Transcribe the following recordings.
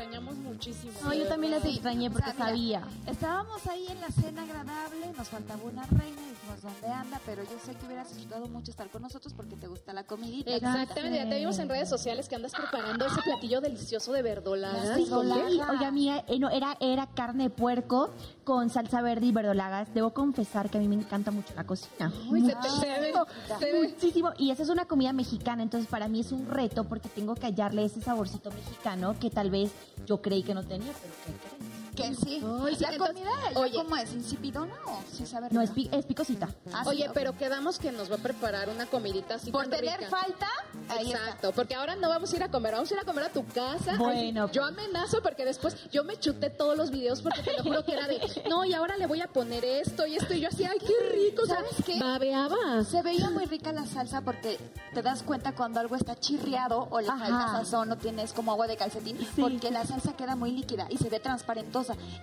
extrañamos muchísimo. No, yo también las extrañé porque sabía. Estábamos ahí en la cena agradable, nos faltaba una reina, dijimos dónde anda, pero yo sé que hubieras disfrutado mucho estar con nosotros porque te gusta la comidita. Exactamente, ya te vimos en redes sociales que andas preparando ese platillo delicioso de verdolagas. Sí, oiga, mía, eh, no, era, era carne de puerco con salsa verde y verdolagas. Debo confesar que a mí me encanta mucho la cocina. Uy, se te- se ve, se ve. Muchísimo. Y esa es una comida mexicana, entonces para mí es un reto porque tengo que hallarle ese saborcito mexicano que tal vez yo creí que no tenía, pero ¿qué crees? Que sí. Ay, sí, la entonces, comida, ya oye. ¿cómo es? ¿Insipidona o sí sabe No, rica? es, pi- es picosita. Ah, sí, Oye, pero quedamos que nos va a preparar una comidita así Por tener rica. falta, ahí está. Exacto, porque ahora no vamos a ir a comer, vamos a ir a comer a tu casa. Bueno, Ay, yo amenazo porque después yo me chuté todos los videos porque te lo juro que era de, no, y ahora le voy a poner esto y esto y yo así, ay, qué rico, ¿Sabes ¿sabes qué? Babeabas. Se veía muy rica la salsa porque te das cuenta cuando algo está chirriado o le Ajá. falta sazón o tienes como agua de calcetín porque la salsa queda muy líquida y se ve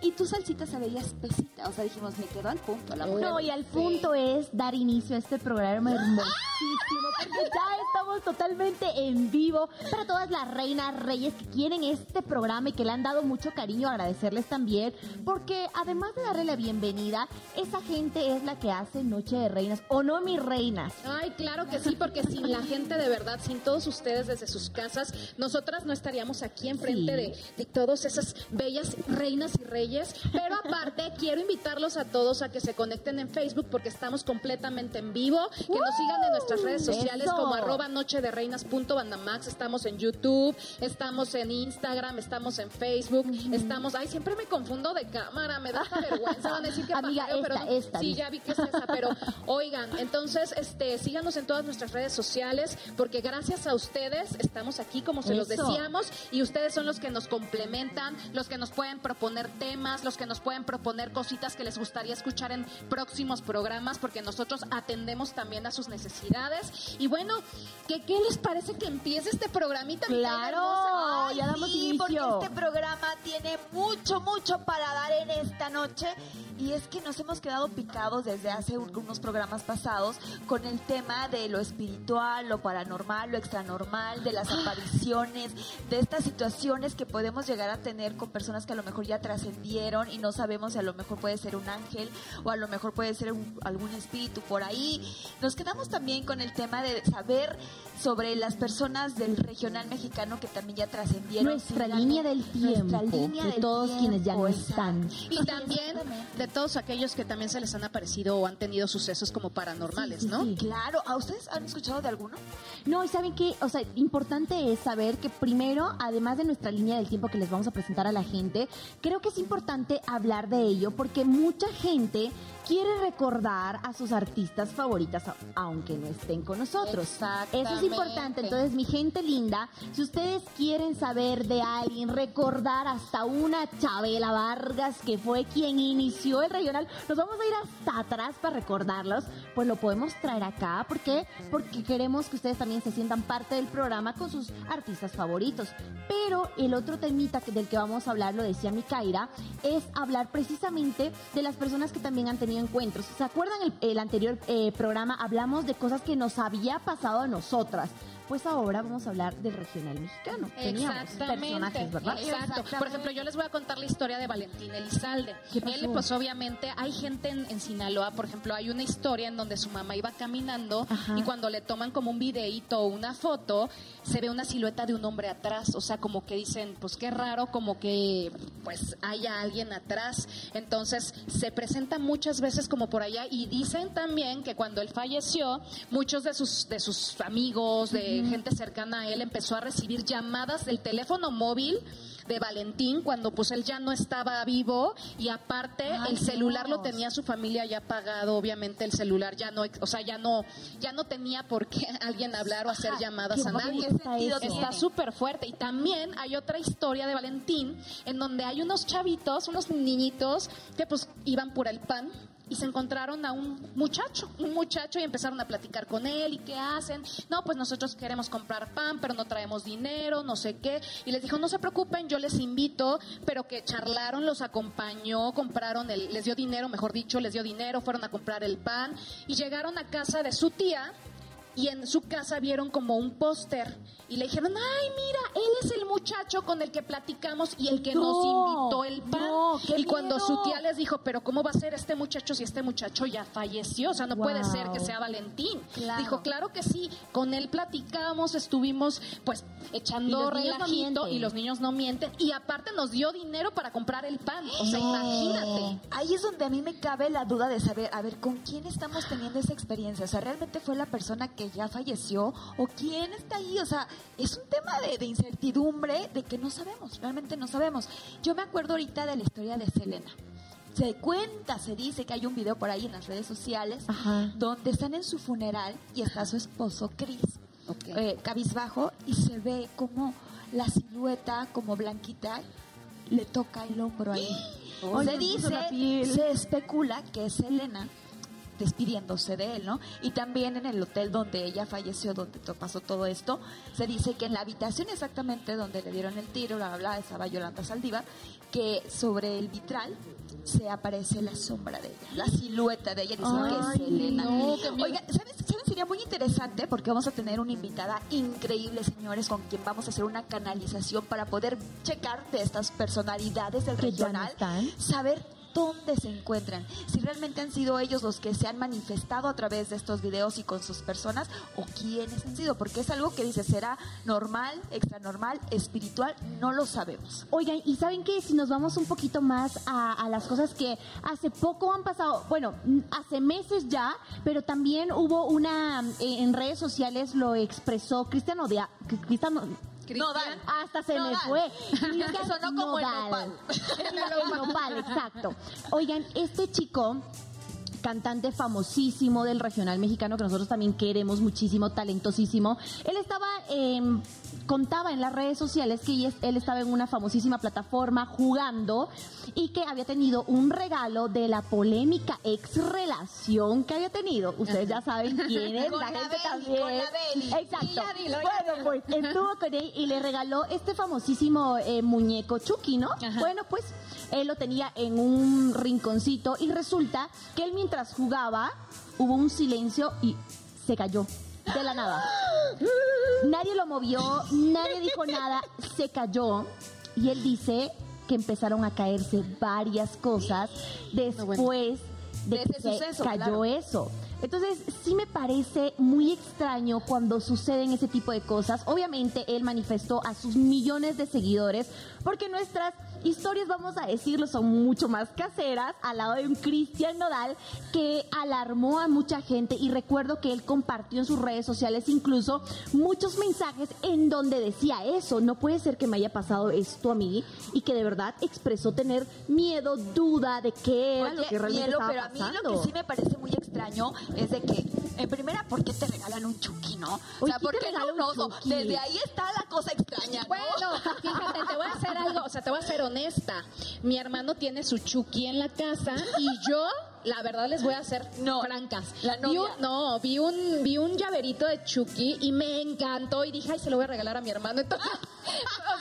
Y tu salsita se veía espesita, o sea, dijimos, me quedó al punto la mujer. No, y al punto es dar inicio a este programa hermosísimo, porque ya estamos totalmente en vivo para todas las reinas, reyes que quieren este programa y que le han dado mucho cariño, agradecerles también, porque además de darle la bienvenida, esa gente es la que hace Noche de Reinas, o no mis reinas. Ay, claro que sí, porque sin la gente de verdad, sin todos ustedes desde sus casas, nosotras no estaríamos aquí enfrente Sí. de, de todas esas bellas reinas y reyes. Pero aparte, quiero invitarlos a todos a que se conecten en Facebook porque estamos completamente en vivo, que nos sigan en nuestras redes sociales Eso. como arroba noche de reinas punto bandamax, estamos en YouTube, estamos en Instagram, estamos en Facebook, estamos, ay, siempre me confundo de cámara, me da hasta vergüenza, van a decir que Amiga, pajeo, pero esta, no. esta, sí, ya vi que es esa, pero oigan, entonces, este, síganos en todas nuestras redes sociales, porque gracias a ustedes estamos aquí, como se los decíamos, y ustedes son los que nos complementan, los que nos pueden proponer temas, los que nos pueden proponer cositas que les gustaría escuchar en próximos programas, porque nosotros atendemos también a sus necesidades. Y bueno, ¿qué, qué les parece que empiece este programita? Claro, hermosa? ya damos sí, inicio. porque este programa tiene mucho, mucho para dar en esta noche. Y es que nos hemos quedado picados desde hace unos programas pasados con el tema de lo espiritual, lo paranormal, lo extranormal, de las apariciones, de estas situaciones que podemos llegar a tener con personas que a lo mejor ya trascendieron y no sabemos si a lo mejor puede ser un ángel o a lo mejor puede ser un- algún espíritu por ahí. Nos quedamos también con el tema de saber sobre las personas del regional mexicano que también ya trascendieron. Nuestra Sí, línea del tiempo, nuestra línea de del todos quienes ya no tiempo, están. Y también de todos aquellos que también se les han aparecido o han tenido sucesos como paranormales, Sí, sí, ¿no? sí. Claro, ¿a ustedes han escuchado de alguno? No, y saben que, o sea, importante es saber que primero, además de nuestra línea del tiempo que les vamos a presentar a la gente, creo que es importante hablar de ello porque mucha gente quiere recordar a sus artistas favoritas aunque no estén con nosotros. Eso es importante. Entonces, mi gente linda, si ustedes quieren saber de alguien, recordar hasta una Chabela Vargas que fue quien inició el regional, nos vamos a ir hasta atrás para recordarlos, pues lo podemos traer acá. ¿Por qué? Porque queremos que ustedes también se sientan parte del programa con sus artistas favoritos. Pero el otro temita del que vamos a hablar, lo decía Mikaira, es hablar precisamente de las personas que también han tenido encuentros. ¿Se acuerdan el, anterior eh, programa? Hablamos de cosas que nos había pasado a nosotras. Pues ahora vamos a hablar del regional mexicano. Teníamos personajes, ¿verdad? Exacto. Por ejemplo, yo les voy a contar la historia de Valentín Elizalde. Él, pues obviamente, hay gente en, en Sinaloa, por ejemplo, hay una historia en donde su mamá iba caminando Ajá. y cuando le toman como un videíto o una foto, se ve una silueta de un hombre atrás. O sea, como que dicen, pues qué raro, como que pues haya alguien atrás. Entonces, se presenta muchas veces como por allá y dicen también que cuando él falleció, muchos de sus, de sus amigos, de gente cercana a él, empezó a recibir llamadas del teléfono móvil de Valentín cuando pues él ya no estaba vivo y aparte Ay, el celular lo tenía su familia ya pagado obviamente el celular ya no o sea ya no ya no tenía por qué alguien hablar o hacer llamadas a nadie. está súper fuerte y también hay otra historia de Valentín en donde hay unos chavitos unos niñitos que pues iban por el pan y se encontraron a un muchacho, un muchacho y empezaron a platicar con él y qué hacen. No, pues nosotros queremos comprar pan, pero no traemos dinero, no sé qué. Y les dijo, no se preocupen, yo les invito, pero que charlaron, los acompañó, compraron, el, les dio dinero, mejor dicho, les dio dinero, fueron a comprar el pan y llegaron a casa de su tía y en su casa vieron como un póster y le dijeron, ay, mira, él es el muchacho con el que platicamos y el que nos No, invitó el pan. no, y cuando miedo. su tía les dijo, pero ¿cómo va a ser este muchacho si este muchacho ya falleció? O sea, no puede ser que sea Valentín. Claro. Dijo, claro que sí, con él platicamos, estuvimos pues echando no relajito y los niños no mienten y aparte nos dio dinero para comprar el pan. O sea, imagínate. Ahí es donde a mí me cabe la duda de saber, a ver, ¿con quién estamos teniendo esa experiencia? O sea, ¿realmente fue la persona que ya falleció? ¿O quién está ahí? O sea, es un tema de, de incertidumbre, de que no sabemos, realmente no sabemos. Yo me acuerdo ahorita de la historia de Selena. Se cuenta, se dice que hay un video por ahí en las redes sociales Ajá. donde están en su funeral y está su esposo Chris, eh, cabizbajo, y se ve como la silueta, como blanquita, le toca el hombro ahí. Se dice, se especula que es Elena despidiéndose de él, ¿no? Y también en el hotel donde ella falleció, donde pasó todo esto, se dice que en la habitación exactamente donde le dieron el tiro, bla, bla, estaba Yolanda Saldívar, que sobre el vitral se aparece la sombra de ella, la silueta de ella, dicen que Ay, es Elena. no. Oiga, ¿sabes, ¿saben? Sería muy interesante porque vamos a tener una invitada increíble, señores, con quien vamos a hacer una canalización para poder checar de estas personalidades del Que regional, saber dónde se encuentran, si realmente han sido ellos los que se han manifestado a través de estos videos y con sus personas o quiénes han sido, porque es algo que dice, será normal, extranormal, espiritual, no lo sabemos. Oigan, y saben que si nos vamos un poquito más a, a las cosas que hace poco han pasado, bueno, hace meses ya, pero también hubo una, eh, en redes sociales lo expresó Cristiano de Cristiano, Nodal. hasta se me Nodal. fue. Sonó como el nopal. El nopal, exacto. Oigan, este chico cantante famosísimo del regional mexicano que nosotros también queremos muchísimo, talentosísimo. Él estaba, eh, contaba en las redes sociales que él- estaba en una famosísima plataforma jugando y que había tenido un regalo de la polémica ex relación que había tenido. Ustedes ya saben quién es, Con la la gente también. con la. Exacto. Dilo, bueno, pues estuvo con él y le regaló este famosísimo eh, muñeco Chucky, ¿no? Ajá. Bueno, pues él lo tenía en un rinconcito y resulta que él mientras jugaba hubo un silencio y se cayó de la nada. Nadie lo movió, nadie dijo nada, se cayó y él dice que empezaron a caerse varias cosas después de De que se suceso, cayó claro. eso. Entonces, sí me parece muy extraño cuando suceden ese tipo de cosas. Obviamente, él manifestó a sus millones de seguidores, porque nuestras historias, vamos a decirlo, son mucho más caseras, al lado de un Cristian Nodal que alarmó a mucha gente. Y recuerdo que él compartió en sus redes sociales incluso muchos mensajes en donde decía eso. No puede ser que me haya pasado esto a mí y que de verdad expresó tener miedo, duda de qué era lo que realmente estaba pero a mí pasando. lo que sí me parece muy extraño es de que, en primera, ¿por qué te regalan un chucky, no? O sea, ¿quién ¿por qué no un oso? Desde ahí está la cosa extraña, ¿no? Bueno, fíjate, te voy a hacer algo, o sea, te voy a ser honesta. Mi hermano tiene su Chucky en la casa y yo, la verdad, les voy a ser No, francas. la Vi novia. un- no, vi un, vi un llaverito de Chucky y me encantó y dije, ay, se lo voy a regalar a mi hermano. Entonces, o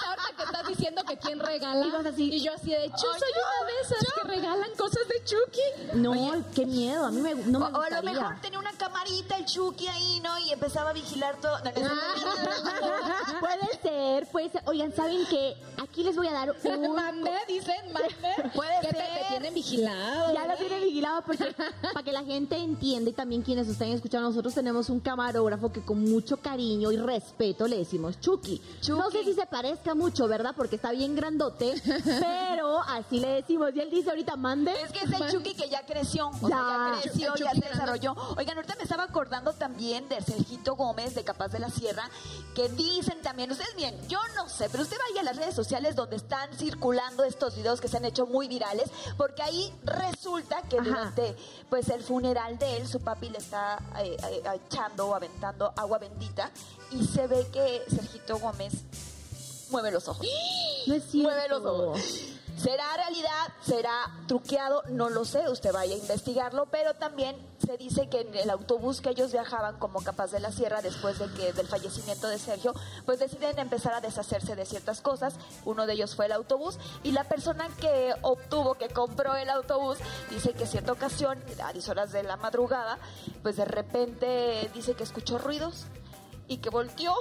sea, ahorita que estás diciendo que quién regala. Y vas así. y yo así de, Ay, soy yo, una de esas que regalan cosas de Chucky. No, qué miedo, a mí me, no me o, o a lo mejor tenía una camarita el Chucky ahí, ¿no? Y empezaba a vigilar todo. No, puede ser, puede ser. Oigan, ¿saben qué? Aquí les voy a dar un... Mande, dicen, mande. Puede que te, ser. te tienen vigilado. Ya lo tiene vigilado porque para que la gente entienda y también quienes estén escuchando, nosotros tenemos un camarógrafo que con mucho cariño y respeto le decimos Chucky. No sé si se parezca mucho, ¿verdad? Porque está bien grandote, pero así le decimos. Y él dice ahorita, mande. Es que es el Chucky que ya creció, o sea, Ya. ya creció, ya Chucky se desarrolló. Oigan, ahorita me estaba acordando también de Sergito Gómez de Capaz de la Sierra, que dicen también, ustedes bien, yo no sé, pero usted vaya a las redes sociales donde están circulando estos videos que se han hecho muy virales, porque ahí resulta que Ajá. Durante pues el funeral de él, su papi le está eh, eh, echando o aventando agua bendita y se ve que Sergito Gómez mueve los ojos. No es cierto. Mueve los ojos. ¿Será realidad? ¿Será truqueado? No lo sé, usted vaya a investigarlo, pero también se dice que en el autobús que ellos viajaban como Capaz de la Sierra después de que del fallecimiento de Sergio, pues deciden empezar a deshacerse de ciertas cosas. Uno de ellos fue el autobús y la persona que obtuvo, que compró el autobús, dice que cierta ocasión, a 10 horas de la madrugada, pues de repente dice que escuchó ruidos y que volteó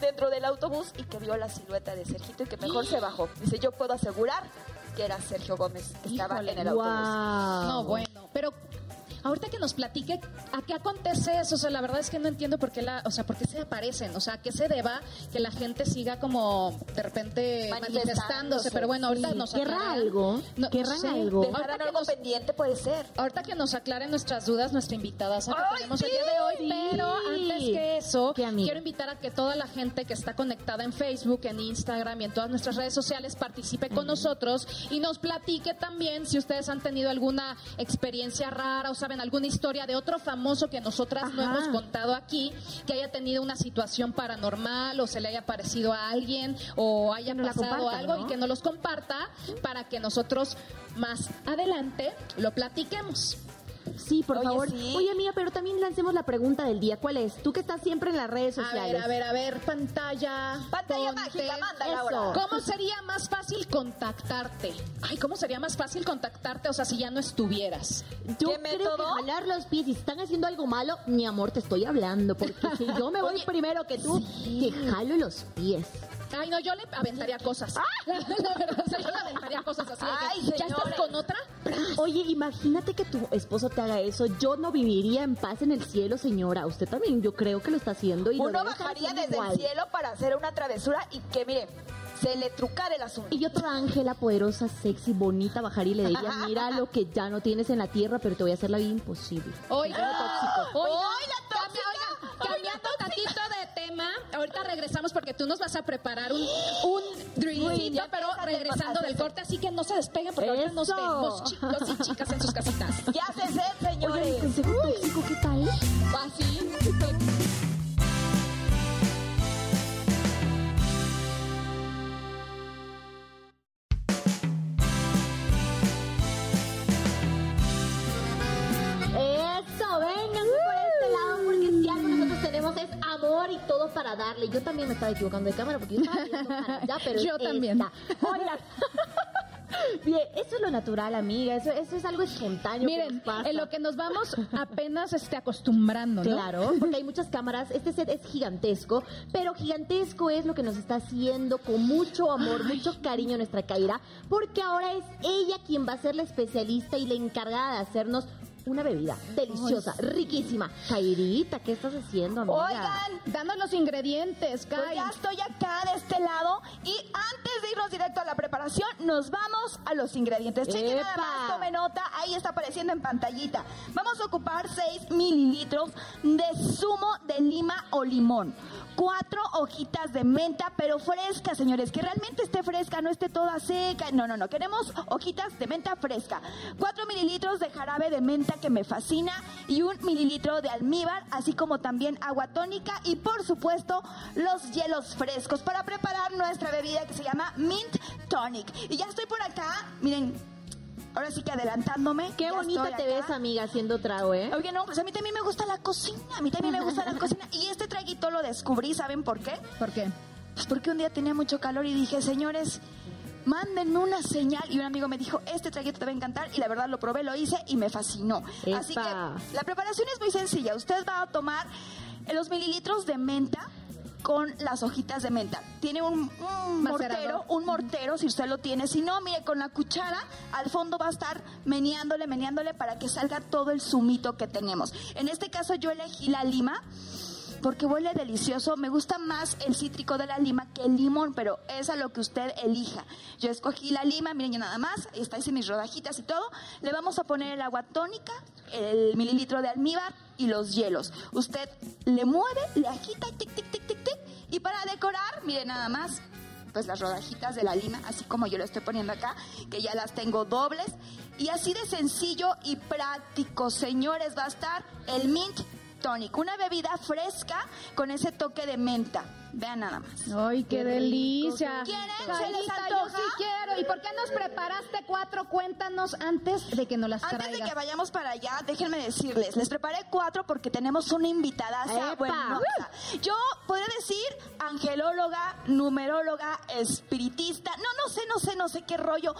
dentro del autobús y que vio la silueta de Sergito y que mejor se bajó. Dice, yo puedo asegurar que era Sergio Gómez que estaba en el autobús. No, bueno, pero ahorita que nos platique a qué acontece eso, o sea, la verdad es que no entiendo por qué la, o sea, por qué se aparecen, o sea, a qué se deba que la gente siga como de repente Manifestándose. pero bueno, ahorita Sí, nos querrá aclaran. algo, No, querrán sí. algo. ¿Dejarán algo nos- pendiente? Puede ser. Ahorita que nos aclaren nuestras dudas, nuestra invitada que ¡Ay, tenemos el día de hoy, pero antes que eso, quiero invitar a que toda la gente que está conectada en Facebook, en Instagram y en todas nuestras redes sociales participe con nosotros y nos platique también si ustedes han tenido alguna experiencia rara o saben alguna historia de otro famoso que nosotras no hemos contado aquí, que haya tenido una situación paranormal o se le haya parecido a alguien o haya pasado algo ¿no? y que nos los comparta para que nosotros más adelante lo platiquemos. Sí, por Oye, favor. sí. Oye, mía, pero también lancemos la pregunta del día. ¿Cuál es? Tú que estás siempre en las redes A sociales. ver, a ver, a ver, pantalla. Pantalla ponte. mágica, mándala ahora. ¿Cómo sería más fácil contactarte? Ay, ¿cómo sería más fácil contactarte? O sea, si ya no estuvieras. Yo ¿Qué creo método? que jalar los pies si están haciendo algo malo, mi amor, te estoy hablando. Porque si yo me voy Oye, primero que tú, te jalo los pies. Ay, no, yo le aventaría cosas. La verdad, o sea, yo le aventaría cosas así. de que, Ay, ¿Ya estás con otra? Oye, imagínate que tu esposo te haga eso. Yo no viviría en paz en el cielo, señora. Usted también, yo creo que lo está haciendo. Y Uno bajaría desde igual. el cielo para hacer una travesura y que, mire, se le trucara el asunto. Y yo toda ángela, poderosa, sexy, bonita, bajaría y le diría, mira lo que ya no tienes en la tierra, pero te voy a hacer la vida imposible. Oiga, tóxico. oiga, ¡Ay, la cambia- tóxica! oiga, cambiando tantito de tema, ahorita regresamos porque tú nos vas a preparar un, un pero regresando del corte, así que no se despeguen porque ahorita nos vemos chicos y chicas en sus casitas. Ya se sé, Oye, señores. mi consejo tóxico, ¿qué tal? Así. Eso, vengan por este lado, porque si algo nosotros tenemos es amor y todo para darle. Yo también me estaba equivocando de cámara porque yo estaba viendo para allá, pero Yo es también. esta. Bien, eso es lo natural, amiga. Eso, eso es algo espontáneo. Miren, pasa. en lo que nos vamos apenas este, acostumbrando, ¿no? Claro, porque hay muchas cámaras. Este set es gigantesco, pero gigantesco es lo que nos está haciendo con mucho amor, mucho cariño nuestra Kaira, porque ahora es ella quien va a ser la especialista y la encargada de hacernos una bebida deliciosa, riquísima. Kairita, ¿qué estás haciendo, amiga? Oigan, Danos los ingredientes, pues Kai. ya estoy acá de este lado y antes de irnos directo a la preparación, nos vamos a los ingredientes. Chequen nada más, tome nota, ahí está apareciendo en pantallita. Vamos a ocupar 6 mililitros de zumo de lima o limón. Cuatro hojitas de menta, pero fresca, señores, que realmente esté fresca, no esté toda seca. No, no, no, queremos hojitas de menta fresca. Cuatro mililitros de jarabe de menta que me fascina y un mililitro de almíbar, así como también agua tónica y por supuesto los hielos frescos para preparar nuestra bebida que se llama Mint Tonic. Y ya estoy por acá, miren, ahora sí que adelantándome. Qué bonita te ves, amiga, haciendo trago, ¿eh? Oye, no, pues a mí también me gusta la cocina, a mí también me gusta la cocina. Y este traguito lo descubrí, ¿saben por qué? ¿Por qué? Pues porque un día tenía mucho calor y dije, señores, mándenme una señal. Y un amigo me dijo, este traguito te va a encantar. Y la verdad lo probé, lo hice y me fascinó. Así que la preparación es muy sencilla. Usted va a tomar los mililitros de menta con las hojitas de menta. Tiene un, un mortero, un mortero si usted lo tiene. Si no, mire, con la cuchara al fondo va a estar meneándole, meneándole para que salga todo el zumito que tenemos. En este caso yo elegí la lima porque huele delicioso. Me gusta más el cítrico de la lima que el limón, pero es a lo que usted elija. Yo escogí la lima, miren ya nada más, está hice mis rodajitas y todo. Le vamos a poner el agua tónica, el mililitro de almíbar y los hielos. Usted le mueve, le agita, tic, tic, tic, tic, tic. Y para decorar, miren nada más, pues las rodajitas de la lima, así como yo lo estoy poniendo acá, que ya las tengo dobles. Y así de sencillo y práctico, señores, va a estar el mint Tonic, una bebida fresca con ese toque de menta. Vean nada más. Ay, qué, delicia. ¿Quieren? ¿Se les yo sí quiero. ¿Y por qué nos preparaste cuatro? Cuéntanos antes de que nos las Antes de traigas. que vayamos para allá, déjenme decirles, les preparé cuatro porque tenemos una invitada. Yo podría decir angelóloga, numeróloga, espiritista, no, no sé, no sé, no sé qué rollo.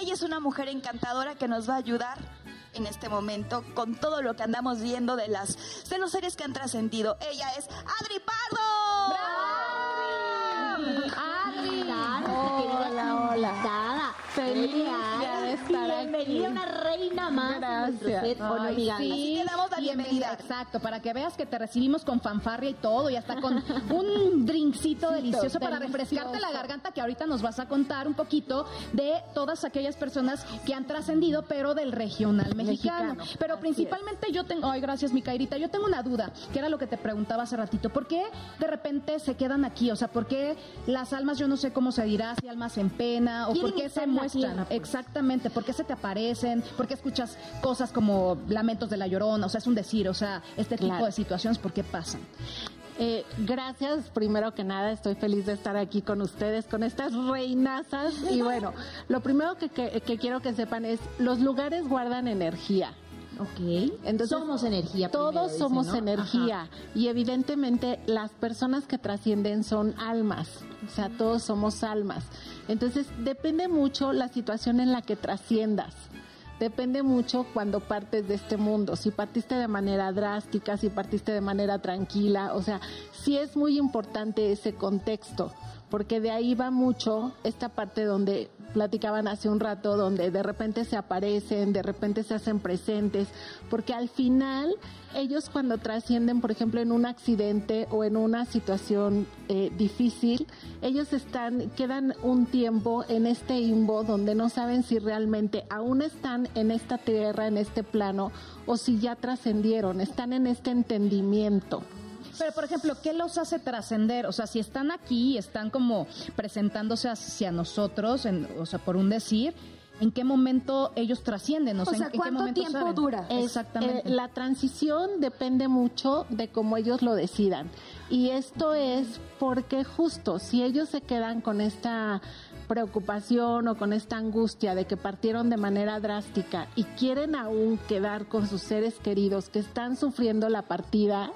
Ella es una mujer encantadora que nos va a ayudar en este momento con todo lo que andamos viendo de las de los seres que han trascendido. Ella es Adri Pardo. Adri. Hola, hola. Feliz de estar Bienvenida una reina más. Gracias. set. ¿O no, Ay, sí, Así te damos la bienvenida. Exacto, para que veas que te recibimos con fanfarria y todo, y hasta con un drinkcito delicioso para refrescarte la garganta, que ahorita nos vas a contar un poquito de todas aquellas personas que han trascendido, pero del regional mexicano. Mexicano, Pero así principalmente yo tengo, ay, gracias, mi Cairita, yo tengo una duda, que era lo que te preguntaba hace ratito. ¿Por qué de repente se quedan aquí? O sea, ¿por qué las almas, yo no sé cómo se dirá, si almas en pena, o por qué se muestran? tierra, pues. Exactamente, ¿por qué se te aparecen? ¿Por qué escuchas cosas como lamentos de la llorona? O sea, es un decir, o sea, este tipo Claro. de situaciones, ¿por qué pasan? Eh, gracias, primero que nada, estoy feliz de estar aquí con ustedes, con estas reinazas. Y bueno, lo primero que, que- que quiero que sepan es, los lugares guardan energía. Ok. Entonces, somos energía. primero, Todos dice, somos ¿no? energía y evidentemente las personas que trascienden son almas, o sea, todos somos almas. Entonces, depende mucho la situación en la que trasciendas. Depende mucho cuando partes de este mundo, si partiste de manera drástica, si partiste de manera tranquila, o sea, sí es muy importante ese contexto, porque de ahí va mucho esta parte donde platicaban hace un rato, donde de repente se aparecen, de repente se hacen presentes, porque al final ellos cuando trascienden, por ejemplo, en un accidente o en una situación eh, difícil, ellos están, quedan un tiempo en este limbo donde no saben si realmente aún están en esta tierra, en este plano, o si ya trascendieron, están en este entendimiento. Pero, por ejemplo, ¿qué los hace trascender? O sea, si están aquí, están como presentándose hacia nosotros, en- o sea, por un decir, ¿en qué momento ellos trascienden? O sea, sea, ¿en qué ¿cuánto momento tiempo saben? dura? Es, Exactamente. eh, la transición depende mucho de cómo ellos lo decidan. Y esto es porque justo si ellos se quedan con esta preocupación o con esta angustia de que partieron de manera drástica y quieren aún quedar con sus seres queridos que están sufriendo la partida,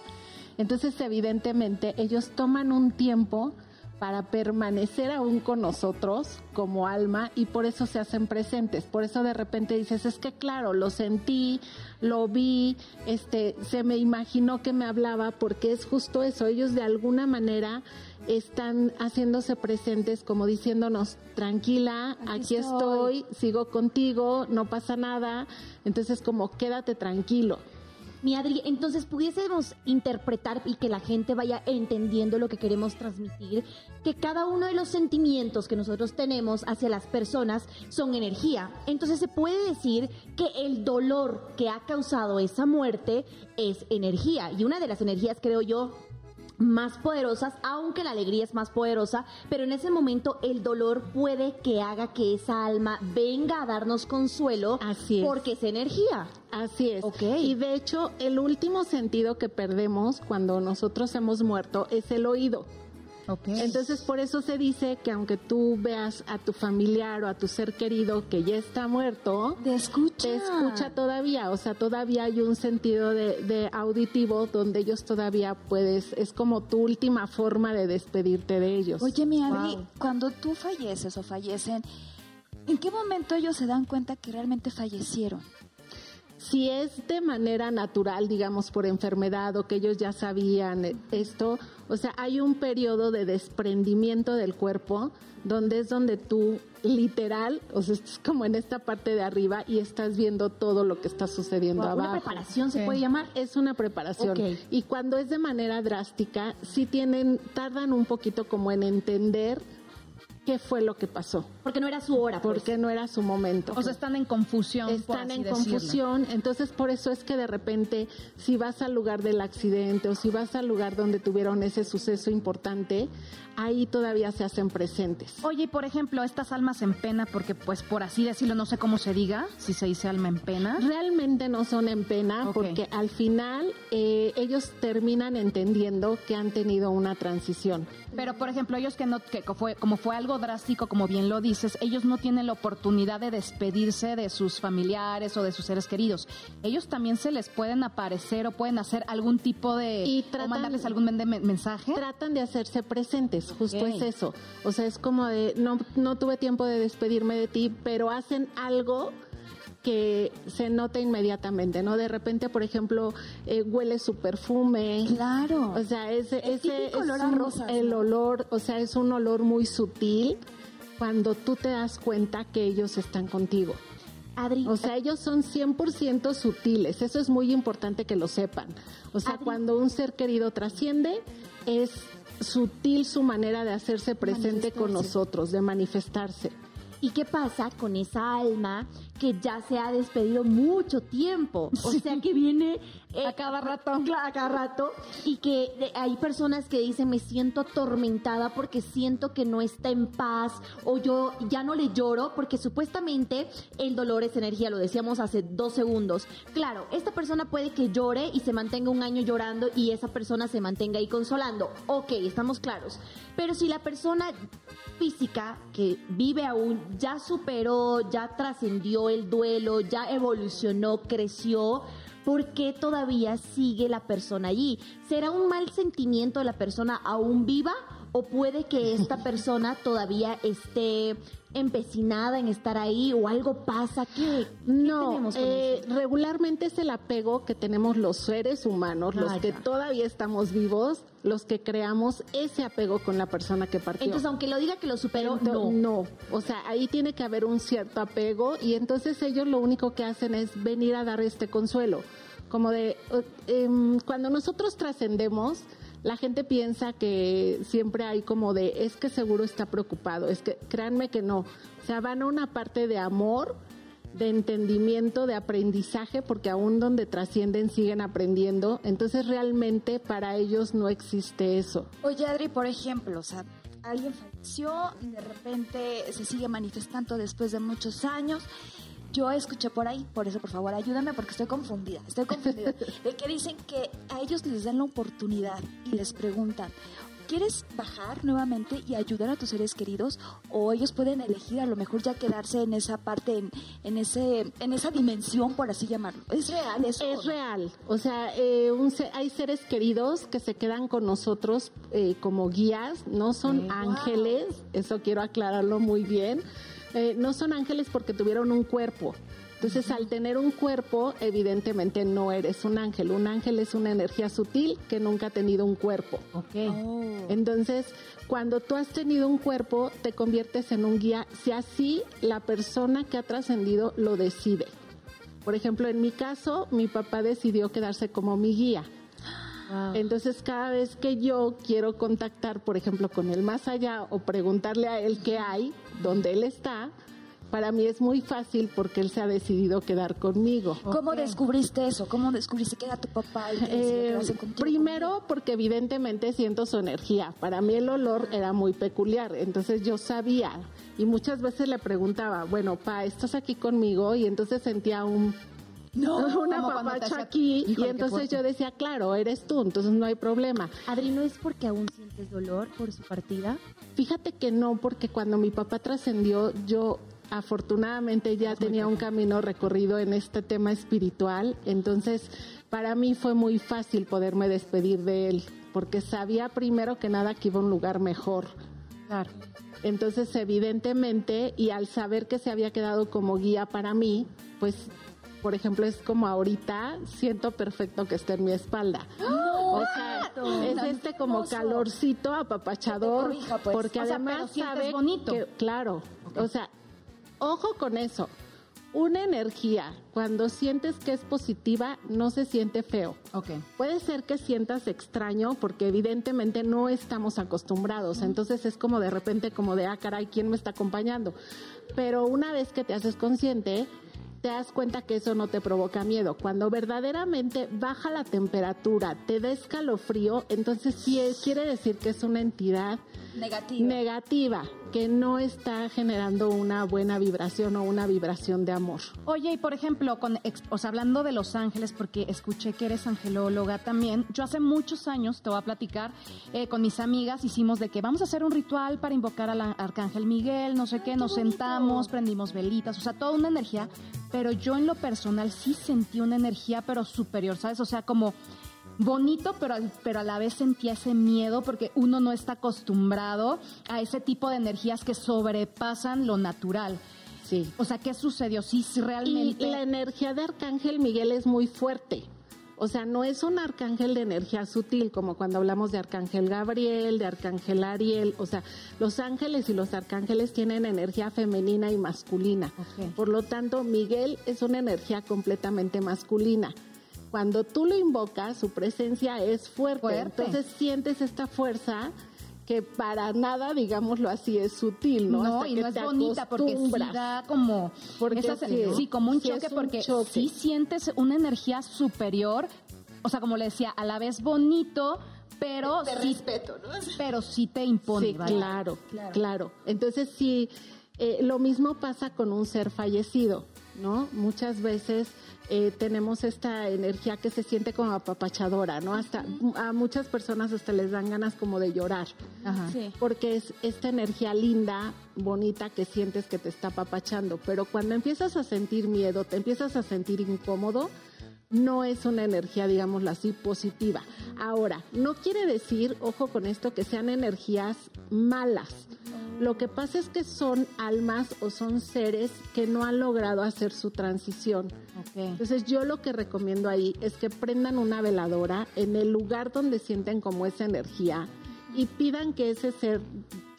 entonces evidentemente ellos toman un tiempo para permanecer aún con nosotros como alma y por eso se hacen presentes. Por eso de repente dices, es que claro, lo sentí, lo vi, este, se me imaginó que me hablaba porque es justo eso. Ellos de alguna manera están haciéndose presentes como diciéndonos, tranquila, aquí, estoy, sigo contigo, no pasa nada. Entonces como quédate tranquilo. Mi Adri, entonces pudiésemos interpretar y que la gente vaya entendiendo lo que queremos transmitir, que cada uno de los sentimientos que nosotros tenemos hacia las personas son energía. Entonces se puede decir que el dolor que ha causado esa muerte es energía. Y una de las energías, creo yo, más poderosas, aunque la alegría es más poderosa, pero en ese momento el dolor puede que haga que esa alma venga a darnos consuelo Así es. porque es energía. Así es. Ok. Y de hecho, el último sentido que perdemos cuando nosotros hemos muerto es el oído. Entonces, por eso se dice que aunque tú veas a tu familiar o a tu ser querido que ya está muerto, Te escucha. te escucha todavía, o sea, todavía hay un sentido de, de auditivo donde ellos todavía puedes, es como tu última forma de despedirte de ellos. Oye, mi Adri, Wow. cuando tú falleces o fallecen, ¿en qué momento ellos se dan cuenta que realmente fallecieron? Si es de manera natural, digamos por enfermedad o que ellos ya sabían esto, o sea, hay un periodo de desprendimiento del cuerpo donde es donde tú literal, o sea, estás como en esta parte de arriba y estás viendo todo lo que está sucediendo Wow, abajo. Una preparación se puede llamar. Es una preparación. Y cuando es de manera drástica, sí tienen, tardan un poquito como en entender qué fue lo que pasó, Porque no era su hora. pues. porque no era su momento. O sea, están en confusión. están en decirlo. confusión, entonces por eso es que de repente si vas al lugar del accidente o si vas al lugar donde tuvieron ese suceso importante, ahí todavía se hacen presentes. Oye, y por ejemplo, estas almas en pena, porque pues por así decirlo, no sé cómo se diga, si se dice alma en pena. Realmente no son en pena porque al final eh, ellos terminan entendiendo que han tenido una transición. Pero por ejemplo, ellos que no, que fue, como fue algo drástico, como bien lo dices, ellos no tienen la oportunidad de despedirse de sus familiares o de sus seres queridos. Ellos también se les pueden aparecer o pueden hacer algún tipo de Y o mandarles algún mensaje. Tratan de hacerse presentes, justo es eso. O sea, es como de, no, no tuve tiempo de despedirme de ti, pero hacen algo que se nota inmediatamente, ¿no? De repente, por ejemplo, eh, huele su perfume. Claro. O sea, ese, El ese es olor a un- rosas, el ¿no? olor, o sea, es un olor muy sutil cuando tú te das cuenta que ellos están contigo. Adri, O sea, ellos son 100% sutiles, eso es muy importante que lo sepan. O sea, Adri. cuando un ser querido trasciende, es sutil su manera de hacerse presente con nosotros, de manifestarse. ¿Y qué pasa con esa alma que ya se ha despedido mucho tiempo? O sea, que viene eh, A cada rato. A cada rato y que hay personas que dicen me siento atormentada porque siento que no está en paz o yo ya no le lloro porque supuestamente el dolor es energía, lo decíamos hace dos segundos. Claro, esta persona puede que llore y se mantenga un año llorando y esa persona se mantenga ahí consolando. Ok, estamos claros. Pero si la persona física que vive aún ya superó, ya trascendió el duelo, ya evolucionó, creció, ¿por qué todavía sigue la persona allí? ¿Será un mal sentimiento de la persona aún viva o puede que esta persona todavía esté empecinada en estar ahí o algo pasa? ¿Qué, qué No, eh, regularmente es el apego que tenemos los seres humanos, los que todavía estamos vivos, los que creamos ese apego con la persona que partió. Entonces, aunque lo diga que lo superó, Ento- no. o sea, ahí tiene que haber un cierto apego y entonces ellos lo único que hacen es venir a dar este consuelo. Como de, eh, em, cuando nosotros trascendemos, la gente piensa que siempre hay como de, es que seguro está preocupado, es que créanme que no. O sea, van a una parte de amor, de entendimiento, de aprendizaje, porque aún donde trascienden siguen aprendiendo. Entonces realmente para ellos no existe eso. Oye, Adri, por ejemplo, o sea, alguien falleció, de repente se sigue manifestando después de muchos años. Yo escuché por ahí, por eso por favor ayúdame porque estoy confundida, estoy confundida, de que dicen que a ellos les dan la oportunidad y les preguntan, ¿quieres bajar nuevamente y ayudar a tus seres queridos? O ellos pueden elegir a lo mejor ya quedarse en esa parte, en, en ese, en esa dimensión, por así llamarlo. ¿Es real eso? Es real, o sea, eh, un hay seres queridos que se quedan con nosotros eh, como guías, no son ángeles, eso quiero aclararlo muy bien, Eh, no son ángeles porque tuvieron un cuerpo. Entonces, al tener un cuerpo, evidentemente no eres un ángel. Un ángel es una energía sutil que nunca ha tenido un cuerpo. Oh. Entonces, cuando tú has tenido un cuerpo, te conviertes en un guía, si así la persona que ha trascendido lo decide. Por ejemplo, en mi caso, mi papá decidió quedarse como mi guía. Entonces, cada vez que yo quiero contactar, por ejemplo, con el más allá o preguntarle a él qué hay, donde él está, para mí es muy fácil porque él se ha decidido quedar conmigo. ¿Cómo descubriste eso? ¿Cómo descubriste que era tu papá y que Eh, primero, porque evidentemente siento su energía. Para mí el olor era muy peculiar, entonces yo sabía y muchas veces le preguntaba, bueno, pa, ¿estás aquí conmigo? Y entonces sentía un No, un como cuando te apapacho hacía- aquí Híjole, y entonces yo decía, claro, eres tú, entonces no hay problema. Adri, ¿no es porque aún sientes dolor por su partida? Fíjate que no, porque cuando mi papá trascendió, yo afortunadamente ya tenía un camino recorrido en este tema espiritual, entonces para mí fue muy fácil poderme despedir de él, porque sabía primero que nada que iba a un lugar mejor. Claro. Entonces, evidentemente, y al saber que se había quedado como guía para mí, pues, por ejemplo, es como ahorita, siento perfecto que esté en mi espalda. o sea, es este como calorcito apapachador, cobija, pues. porque O sea, además sabe bonito. que, claro, o sea, ojo con eso. una energía, cuando sientes que es positiva, no se siente feo. Ok. Puede ser que sientas extraño porque evidentemente no estamos acostumbrados, entonces es como de repente como de, ah, caray, ¿quién me está acompañando? Pero una vez que te haces consciente, te das cuenta que eso no te provoca miedo. Cuando verdaderamente baja la temperatura, te da escalofrío, entonces sí quiere decir que es una entidad Negativa. negativa que no está generando una buena vibración o una vibración de amor. Oye, y por ejemplo, con, ex- o sea, hablando de los ángeles, porque escuché que eres angelóloga también, yo hace muchos años, te voy a platicar, eh, con mis amigas hicimos de que vamos a hacer un ritual para invocar al arcángel Miguel, no sé qué, nos sentamos, prendimos velitas, o sea, toda una energía, pero yo en lo personal sí sentí una energía, pero superior, ¿sabes? O sea, como bonito, pero, pero a la vez sentía ese miedo porque uno no está acostumbrado a ese tipo de energías que sobrepasan lo natural. Sí. O sea, ¿qué sucedió? Sí, Y realmente. la energía de Arcángel Miguel es muy fuerte. O sea, no es un arcángel de energía sutil, como cuando hablamos de Arcángel Gabriel, de Arcángel Ariel. O sea, los ángeles y los arcángeles tienen energía femenina y masculina. Por lo tanto, Miguel es una energía completamente masculina. Cuando tú lo invocas, su presencia es fuerte. Fuerte. Entonces sientes esta fuerza que para nada, digámoslo así, es sutil, ¿no? No, Hasta y que no es te bonita porque sí da como Porque esa- sí, sí, como un sí choque un porque choque. sí sientes una energía superior, o sea, como le decía, a la vez bonito, pero De sí, respeto, ¿no? pero sí te impone. Sí, vaya. claro, claro, Entonces sí, eh, lo mismo pasa con un ser fallecido, ¿no? Muchas veces eh, tenemos esta energía que se siente como apapachadora, ¿no? Hasta a muchas personas hasta les dan ganas como de llorar. Ajá. Sí. Porque es esta energía linda, bonita que sientes que te está apapachando, pero cuando empiezas a sentir miedo, te empiezas a sentir incómodo, no es una energía, digámoslo así, positiva. Ahora, no quiere decir, ojo con esto, que sean energías malas. Lo que pasa es que son almas o son seres que no han logrado hacer su transición. Entonces yo lo que recomiendo ahí es que prendan una veladora en el lugar donde sienten como esa energía y pidan que ese ser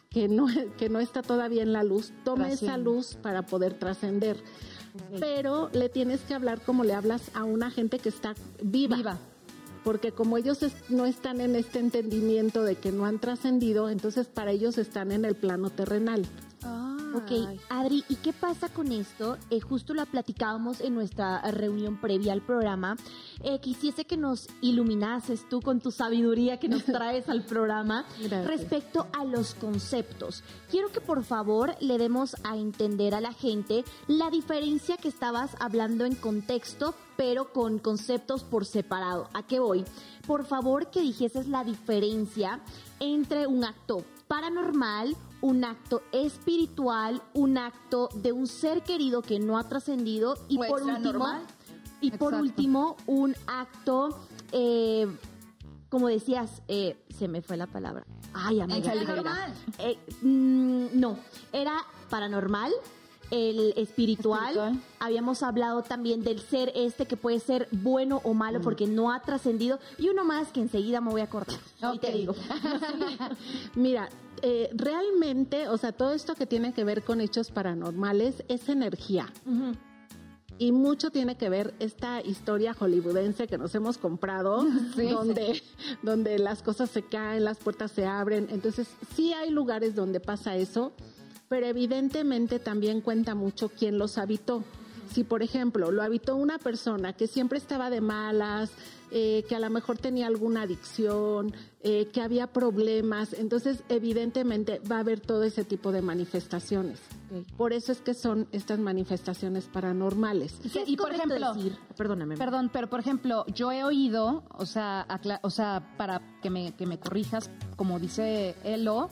que no, que no está todavía en la luz tome esa luz para poder trascender. Pero le tienes que hablar como le hablas a una gente que está viva. Viva. Porque como ellos es- no están en este entendimiento de que no han trascendido, entonces para ellos están en el plano terrenal. Ok, Adri, ¿y qué pasa con esto? Eh, justo lo platicábamos en nuestra reunión previa al programa. Eh, quisiese que nos iluminases tú con tu sabiduría que nos traes al programa Gracias. respecto a los conceptos. Quiero que por favor le demos a entender a la gente la diferencia que estabas hablando en contexto, pero con conceptos por separado. ¿A qué voy? Por favor que dijeses la diferencia entre un acto paranormal, un acto espiritual, un acto de un ser querido que no ha trascendido y por último y por último un acto eh, como decías eh, se me fue la palabra. Ay amiga Extranormal. Eh, mm, no era paranormal el espiritual. Espiritual. habíamos hablado también del ser este que puede ser bueno o malo porque no ha trascendido y uno más que enseguida me voy a acordar y te digo Mira, eh, realmente, o sea, todo esto que tiene que ver con hechos paranormales es energía. Y mucho tiene que ver esta historia hollywoodense que nos hemos comprado, Sí. donde, donde las cosas se caen, las puertas se abren. Entonces, sí hay lugares donde pasa eso, pero evidentemente también cuenta mucho quién los habitó. Si, por ejemplo, lo habitó una persona que siempre estaba de malas, eh, que a lo mejor tenía alguna adicción, eh, que había problemas, entonces evidentemente va a haber todo ese tipo de manifestaciones. Por eso es que son estas manifestaciones paranormales. ¿Y, qué es Y por ejemplo- decir? perdóname Perdón, pero por ejemplo, yo he oído, o sea, acla- o sea, para que me, que me corrijas, como dice Elo,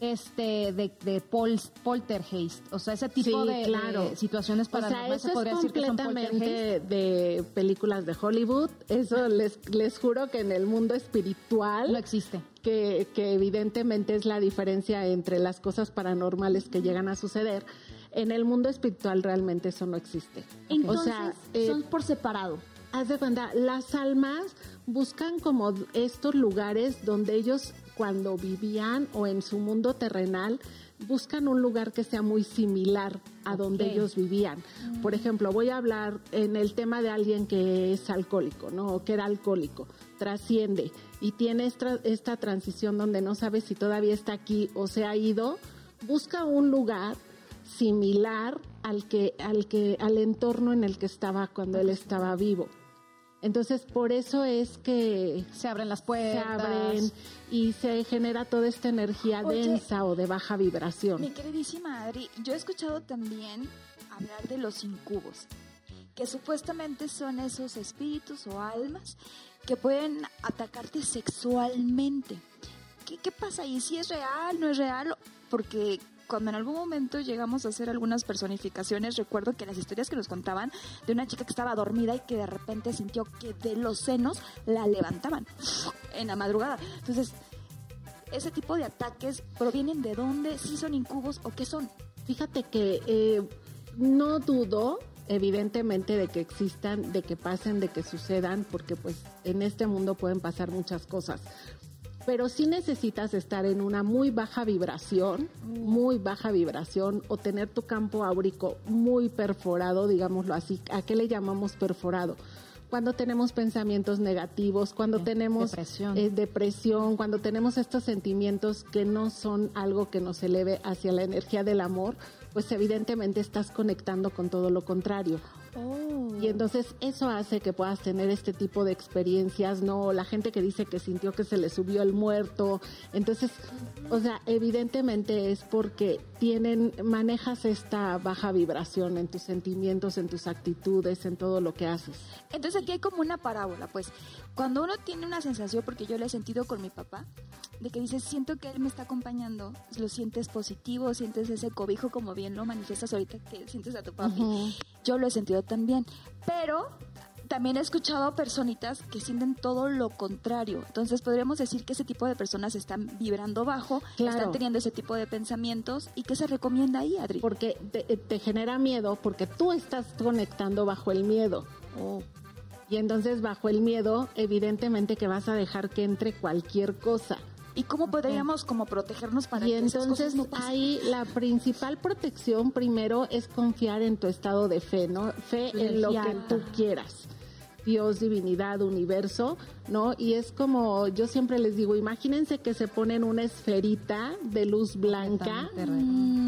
este, de, de pol- poltergeist, o sea, ese tipo Sí, de, claro. de situaciones O sea, paranormales, eso se podría es completamente de películas de Hollywood. Eso les, les juro que en el mundo espiritual, No existe. que, que evidentemente es la diferencia entre las cosas paranormales que llegan a suceder, en el mundo espiritual realmente eso no existe. entonces o sea, eh, son por separado Haz de cuenta, las almas buscan como estos lugares donde ellos cuando vivían o en su mundo terrenal buscan un lugar que sea muy similar a donde ellos vivían. Por ejemplo, voy a hablar en el tema de alguien que es alcohólico, ¿no? O que era alcohólico, trasciende y tiene esta, esta transición donde no sabe si todavía está aquí o se ha ido, busca un lugar similar al que al que al entorno en el que estaba cuando él estaba vivo. Entonces, por eso es que se abren las puertas. Se abren y se genera toda esta energía densa o de baja vibración. Mi queridísima Adri, yo he escuchado también hablar de los incubos, que supuestamente son esos espíritus o almas que pueden atacarte sexualmente. ¿Qué, qué pasa ahí? ¿Si es real, no es real? Porque cuando en algún momento llegamos a hacer algunas personificaciones, recuerdo que las historias que nos contaban de una chica que estaba dormida y que de repente sintió que de los senos la levantaban en la madrugada. Entonces, ese tipo de ataques provienen de dónde, si son incubos o qué son. Fíjate que eh, no dudo evidentemente de que existan, de que pasen, de que sucedan, porque pues en este mundo pueden pasar muchas cosas pero sí necesitas estar en una muy baja vibración, muy baja vibración, o tener tu campo áurico muy perforado, digámoslo así. ¿A qué le llamamos perforado? Cuando tenemos pensamientos negativos, cuando tenemos depresión. Eh, depresión, cuando tenemos estos sentimientos que no son algo que nos eleve hacia la energía del amor, pues evidentemente estás conectando con todo lo contrario. Oh. Y entonces eso hace que puedas tener este tipo de experiencias, ¿no? La gente que dice que sintió que se le subió el muerto. Entonces, o sea, evidentemente es porque tienen, manejas esta baja vibración en tus sentimientos, en tus actitudes, en todo lo que haces. Entonces aquí hay como una parábola, pues. Cuando uno tiene una sensación, porque yo lo he sentido con mi papá, de que dices, siento que él me está acompañando, lo sientes positivo, sientes ese cobijo, como bien lo manifiestas ahorita que sientes a tu papi. Yo lo he sentido también, pero también he escuchado personitas que sienten todo lo contrario. Entonces podríamos decir que ese tipo de personas están vibrando bajo, están teniendo ese tipo de pensamientos. ¿Y qué se recomienda ahí, Adri? Porque te, genera miedo, porque tú estás conectando bajo el miedo. Oh. Y entonces bajo el miedo, evidentemente que vas a dejar que entre cualquier cosa. ¿Y cómo podríamos como protegernos para y que entonces esas cosas ahí la principal protección primero es confiar en tu estado de fe, ¿no? Fe en lo que tú quieras. Dios, divinidad, universo, ¿no? Y es como yo siempre les digo, imagínense que se ponen una esferita de luz blanca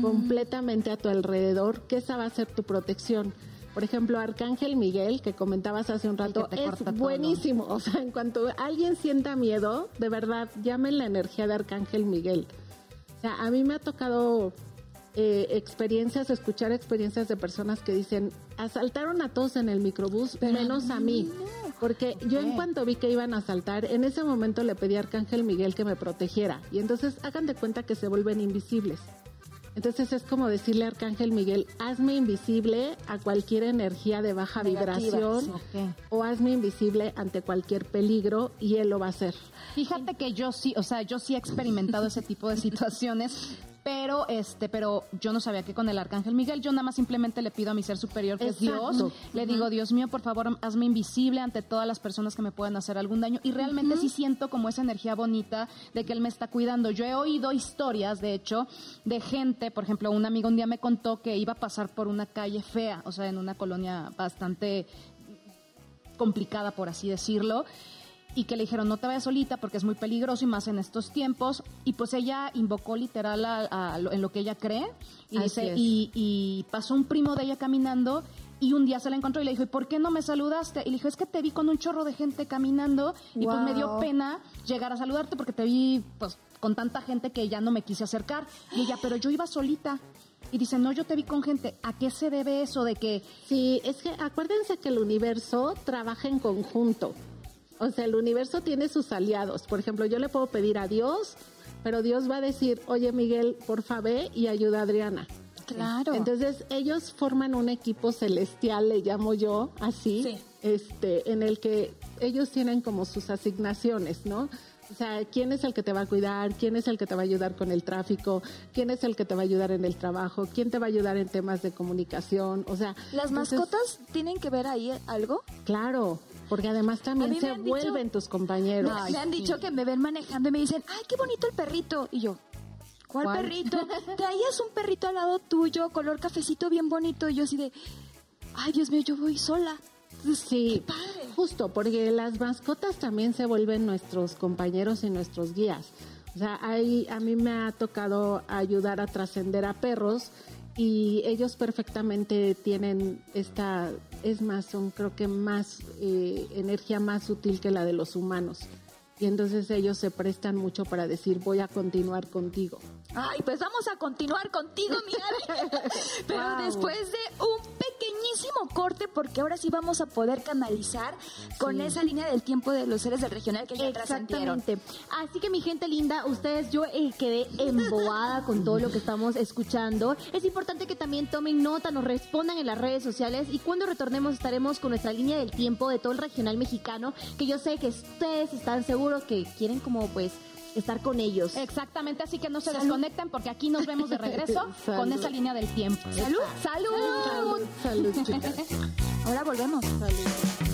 completamente a tu alrededor, que esa va a ser tu protección. Por ejemplo, Arcángel Miguel, que comentabas hace un rato, es buenísimo. O sea, en cuanto alguien sienta miedo, de verdad, llamen la energía de Arcángel Miguel. O sea, a mí me ha tocado eh, experiencias, escuchar experiencias de personas que dicen, asaltaron a todos en el microbús, menos a mí. Porque yo en cuanto vi que iban a asaltar, en ese momento le pedí a Arcángel Miguel que me protegiera. Y entonces hagan de cuenta que se vuelven invisibles. Entonces es como decirle a Arcángel Miguel, hazme invisible a cualquier energía de baja vibración o hazme invisible ante cualquier peligro y él lo va a hacer. Fíjate que yo sí, o sea, yo sí he experimentado ese tipo de situaciones pero este pero yo no sabía que con el arcángel Miguel yo nada más simplemente le pido a mi ser superior que es Dios le digo Dios mío por favor hazme invisible ante todas las personas que me puedan hacer algún daño y realmente sí siento como esa energía bonita de que él me está cuidando. Yo he oído historias de hecho de gente por ejemplo un amigo un día me contó que iba a pasar por una calle fea o sea en una colonia bastante complicada por así decirlo y que le dijeron no te vayas solita porque es muy peligroso y más en estos tiempos y pues ella invocó literal a, en lo que ella cree y dice y, pasó un primo de ella caminando y un día se la encontró y le dijo, ¿y por qué no me saludaste? Y le dijo, es que te vi con un chorro de gente caminando y pues me dio pena llegar a saludarte porque te vi pues con tanta gente que ya no me quise acercar. Y ella, pero yo iba solita. Y dice, no, yo te vi con gente. ¿A qué se debe eso de que... Sí, es que acuérdense que el universo trabaja en conjunto. O sea, el universo tiene sus aliados. Por ejemplo, yo le puedo pedir a Dios, pero Dios va a decir, oye Miguel, por favor, y ayuda a Adriana. Claro. Entonces ellos forman un equipo celestial, le llamo yo así, este, en el que ellos tienen como sus asignaciones, ¿no? O sea, ¿quién es el que te va a cuidar? ¿Quién es el que te va a ayudar con el tráfico? ¿Quién es el que te va a ayudar en el trabajo? ¿Quién te va a ayudar en temas de comunicación? O sea, ¿las mascotas tienen que ver ahí algo? Claro, Porque además también se dicho- vuelven tus compañeros. me han dicho que me ven manejando y me dicen, ay, qué bonito el perrito. Y yo, ¿cuál, ¿Cuál? perrito? Traías un perrito al lado tuyo, color cafecito bien bonito. Y yo así de, ay, Dios mío, yo voy sola. Sí, padre. justo, porque las mascotas también se vuelven nuestros compañeros y nuestros guías. O sea, hay, a mí me ha tocado ayudar a trascender a perros y ellos perfectamente tienen esta, es más, son creo que más eh, energía más útil que la de los humanos. Y entonces ellos se prestan mucho para decir, voy a continuar contigo. Ay, pues vamos a continuar contigo, mi Adri. Pero Wow. después de un pequeñísimo corte, porque ahora sí vamos a poder canalizar con esa línea del tiempo de los seres del regional que ya. Exactamente. Así que mi gente linda, ustedes, yo eh, quedé embobada con todo lo que estamos escuchando. Es importante que también tomen nota, nos respondan en las redes sociales y cuando retornemos estaremos con nuestra línea del tiempo de todo el regional mexicano, que yo sé que ustedes están seguros que quieren como pues estar con ellos. Exactamente, así que no se desconecten porque aquí nos vemos de regreso con Salud. esa línea del tiempo. Salud. ¡Salud! Salud, chicas. Ahora volvemos. Salud.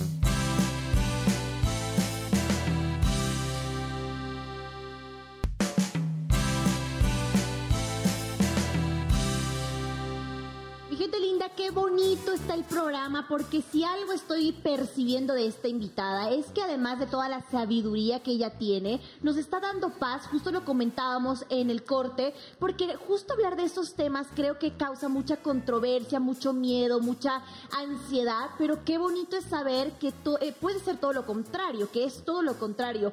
Qué bonito está el programa, porque si algo estoy percibiendo de esta invitada es que además de toda la sabiduría que ella tiene, nos está dando paz, justo lo comentábamos en el corte, porque justo hablar de estos temas creo que causa mucha controversia, mucho miedo, mucha ansiedad, pero qué bonito es saber que eh, puede ser todo lo contrario, que es todo lo contrario.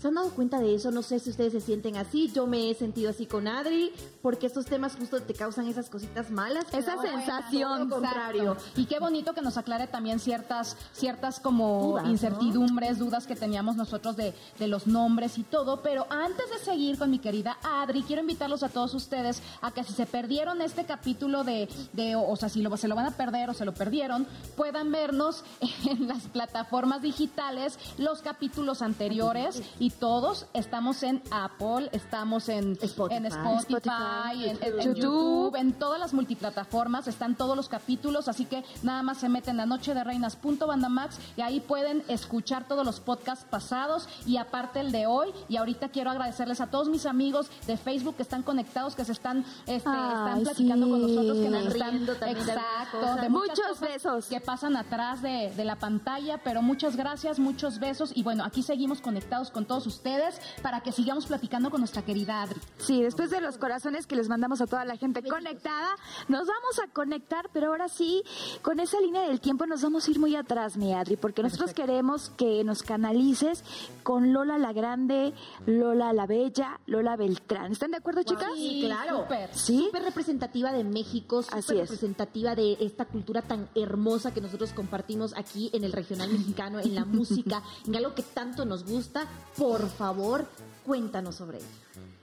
¿Se han dado cuenta de eso? No sé si ustedes se sienten así. Yo me he sentido así con Adri, porque estos temas justo te causan esas cositas malas. Esa sensación. lo contrario. Y qué bonito que nos aclare también ciertas, ciertas como Dudas, ¿no? incertidumbres, dudas que teníamos nosotros de, de los nombres y todo. Pero antes de seguir con mi querida Adri, quiero invitarlos a todos ustedes a que si se perdieron este capítulo de, de o sea, si lo, se lo van a perder o se lo perdieron, puedan vernos en las plataformas digitales los capítulos anteriores y todos estamos en Apple, estamos en Spotify. en Spotify, Spotify, en, en- en YouTube. En todas las multiplataformas están todos los capítulos, así que nada más se meten la noche de reinas.bandamax y ahí pueden escuchar todos los podcasts pasados y aparte el de hoy. Y ahorita quiero agradecerles a todos mis amigos de Facebook que están conectados, que se están, este, Ay, están platicando con sí. nosotros, que nos Están de exacto, de muchas Muchos besos. que pasan atrás de, de la pantalla, pero muchas gracias, muchos besos y bueno, aquí seguimos conectados con todos ustedes para que sigamos platicando con nuestra querida Adri. Sí, después de los corazones que les mandamos a toda la gente conectada, nos vamos a conectar, pero ahora sí, con esa línea del tiempo nos vamos a ir muy atrás, mi Adri, porque nosotros queremos que nos canalices con Lola la Grande, Lola la Bella, Lola Beltrán. ¿Están de acuerdo, chicas? Sí, claro. súper. ¿Sí? Súper representativa de México, súper es. representativa de esta cultura tan hermosa que nosotros compartimos aquí en el regional mexicano, en la música, en algo que tanto nos gusta. Por favor, cuéntanos sobre ello.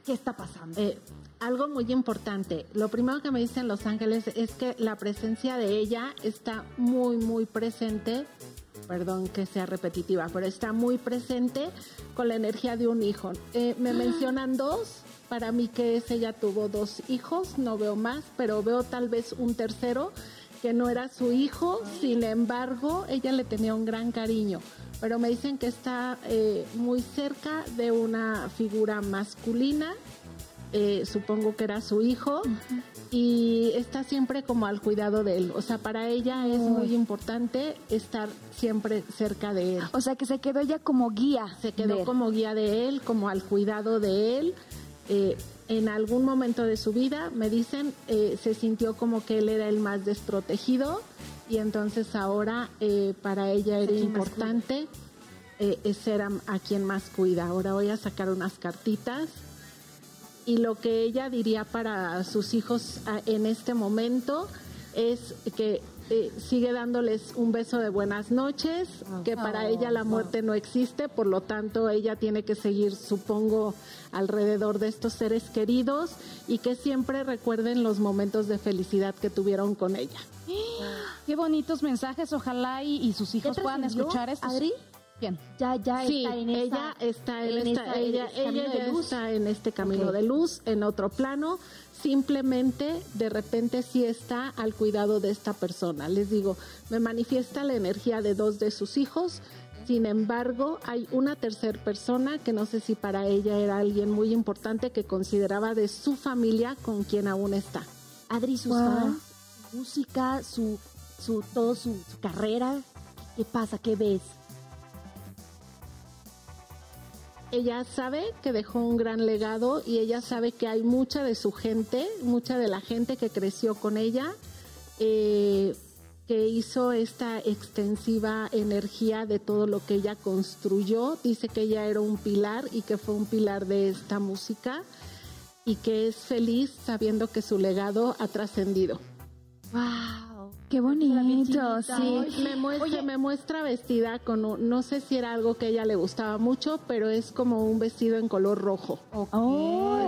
¿Qué está pasando? Eh, algo muy importante. Lo primero que me dicen Los Ángeles es que la presencia de ella está muy, muy presente. Perdón que sea repetitiva, pero está muy presente con la energía de un hijo. Eh, me mencionan dos. Para mí que es ella tuvo dos hijos, no veo más, pero veo tal vez un tercero que no era su hijo, sin embargo, ella le tenía un gran cariño. Pero me dicen que está eh, muy cerca de una figura masculina, eh, supongo que era su hijo, y está siempre como al cuidado de él. O sea, para ella es muy importante estar siempre cerca de él. O sea, que se quedó ya como guía. Se quedó como guía de él, como al cuidado de él. Eh, en algún momento de su vida, me dicen, eh, se sintió como que él era el más desprotegido y entonces ahora eh, para ella era importante eh, ser a, a quien más cuida. Ahora voy a sacar unas cartitas y lo que ella diría para sus hijos ah, en este momento es que eh, sigue dándoles un beso de buenas noches, que para ella la muerte no existe, por lo tanto ella tiene que seguir, supongo, alrededor de estos seres queridos y que siempre recuerden los momentos de felicidad que tuvieron con ella. Qué bonitos mensajes, ojalá y, y sus hijos puedan escuchar esto. Bien. Ya, ya Sí, está en esa, ella está en, en esta, esa- ella, camino ella ya está en este camino Ok. de luz, en otro plano. Simplemente, de repente, sí está al cuidado de esta persona. Les digo, me manifiesta la energía de dos de sus hijos. Sin embargo, hay una tercera persona que no sé si para ella era alguien muy importante que consideraba de su familia con quien aún está. Adri, sus Wow. fans, su música, su, su, todo su, su carrera. ¿Qué pasa? ¿Qué ves? Ella sabe que dejó un gran legado y ella sabe que hay mucha de su gente, mucha de la gente que creció con ella, eh, que hizo esta extensiva energía de todo lo que ella construyó. Dice que ella era un pilar y que fue un pilar de esta música y que es feliz sabiendo que su legado ha trascendido. ¡Wow! Qué bonito, sí. Me muestra, me muestra vestida con, un- no sé si era algo que a ella le gustaba mucho, pero es como un vestido en color rojo.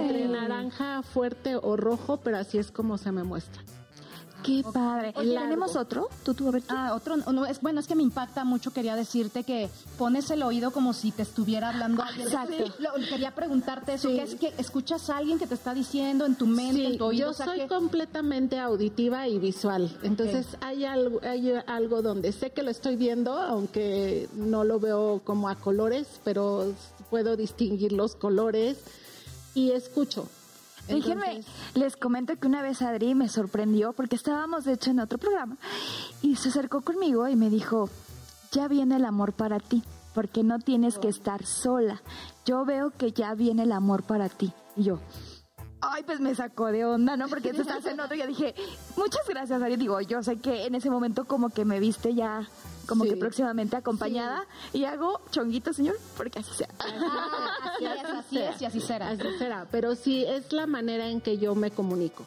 Entre naranja fuerte o rojo, pero así es como se me muestra. Qué padre. Oye, ¿Tenemos otro? ¿Tú, tú, a ver, tú? Ah, otro, no, es, bueno, es que me impacta mucho, quería decirte que pones el oído como si te estuviera hablando alguien. Exacto. Sí, lo- quería preguntarte eso, Sí. es que escuchas a alguien que te está diciendo en tu mente, en Sí, tu oído. yo o sea, soy que- completamente auditiva y visual. Entonces hay, algo, hay algo donde sé que lo estoy viendo, aunque no lo veo como a colores, pero puedo distinguir los colores y escucho. Déjenme, les comento que una vez Adri me sorprendió porque estábamos de hecho en otro programa y se acercó conmigo y me dijo, ya viene el amor para ti, porque no tienes que estar sola. Yo veo que ya viene el amor para ti. Y yo, ay, pues me sacó de onda, ¿no? Porque tú estás en otro y yo dije, muchas gracias, Adri. Digo, yo sé que en ese momento como que me viste ya como Sí. que próximamente acompañada y hago chonguito, señor, porque así sea. Así es, así es y así será. Así será, pero sí es la manera en que yo me comunico.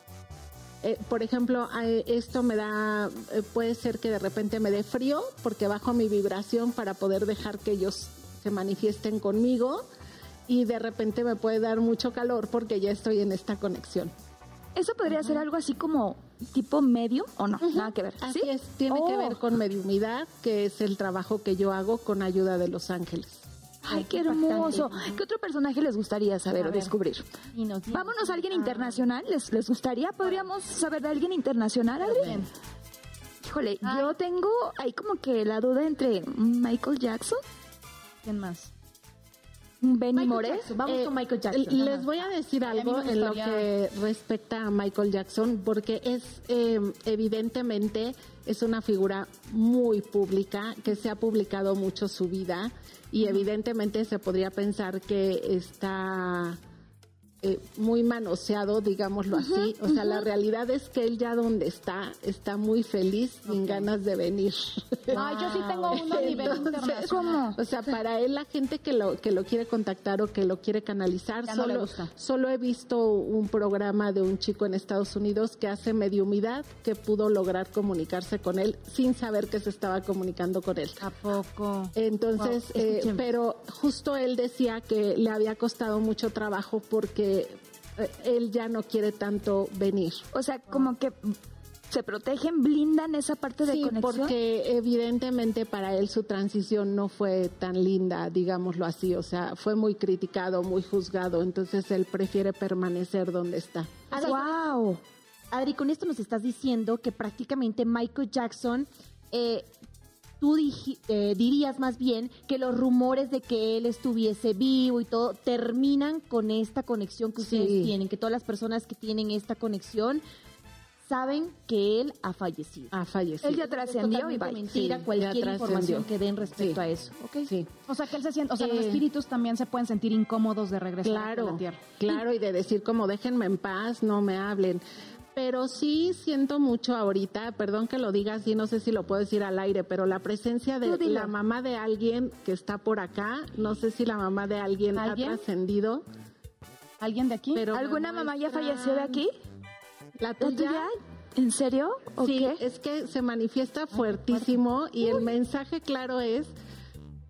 Eh, por ejemplo, esto me da, eh, puede ser que de repente me dé frío porque bajo mi vibración para poder dejar que ellos se manifiesten conmigo y de repente me puede dar mucho calor porque ya estoy en esta conexión. ¿Eso podría ser algo así como tipo medio o no? Nada que ver. Así ¿Sí? es, tiene que Oh. ver con mediumidad, que es el trabajo que yo hago con ayuda de los ángeles. Ay, qué hermoso. ¿Qué otro personaje les gustaría saber o descubrir? Vámonos a alguien internacional. ¿Les, les gustaría? ¿Podríamos saber de alguien internacional, Adri? Híjole, yo tengo ahí como que la duda entre Michael Jackson, ¿Quién más? Benny Moré. Vamos Eh, con Michael Jackson. Les voy a decir algo en lo que respecta a Michael Jackson, porque es eh, evidentemente es una figura muy pública, que se ha publicado mucho su vida y evidentemente se podría pensar que está eh, muy manoseado, digámoslo así. O sea, la realidad es que él ya donde está, está muy feliz, sin ganas de venir. Ay, yo sí tengo uno a nivel Entonces, internacional. O sea, para él la gente que lo que lo quiere contactar o que lo quiere canalizar, Ya solo, solo he visto un programa de un chico en Estados Unidos que hace mediumidad que pudo lograr comunicarse con él sin saber que se estaba comunicando con él. ¿A poco? Entonces, Wow, eh, pero justo él decía que le había costado mucho trabajo porque eh, él ya no quiere tanto venir. O sea, como que se protegen, blindan esa parte de Sí, conexión. porque evidentemente para él su transición no fue tan linda, digámoslo así, o sea, fue muy criticado, muy juzgado, entonces él prefiere permanecer donde está. Adri, ¡Wow! Adri, con esto nos estás diciendo que prácticamente Michael Jackson, eh, tú eh, dirías más bien que los rumores de que él estuviese vivo y todo terminan con esta conexión que ustedes Sí. tienen, que todas las personas que tienen esta conexión saben que él ha fallecido. Ha fallecido. Él ya trascendió y va. mentira Sí, cualquier información que den respecto Sí. a eso. ¿ok? Sí. O sea, que él se siente, o sea, los espíritus también se pueden sentir incómodos de regresar a Claro, la tierra. claro, y de decir como déjenme en paz, no me hablen. Pero sí siento mucho ahorita, perdón que lo diga así, no sé si lo puedo decir al aire, pero la presencia de la mamá de alguien que está por acá, no sé si la mamá de alguien, ¿Alguien? ha trascendido, ¿Alguien de aquí? pero ¿Alguna mamá ya falleció de aquí? ¿La ¿La tuya? tuya? ¿En serio? ¿O Sí, qué? es que se manifiesta fuertísimo y el mensaje claro es,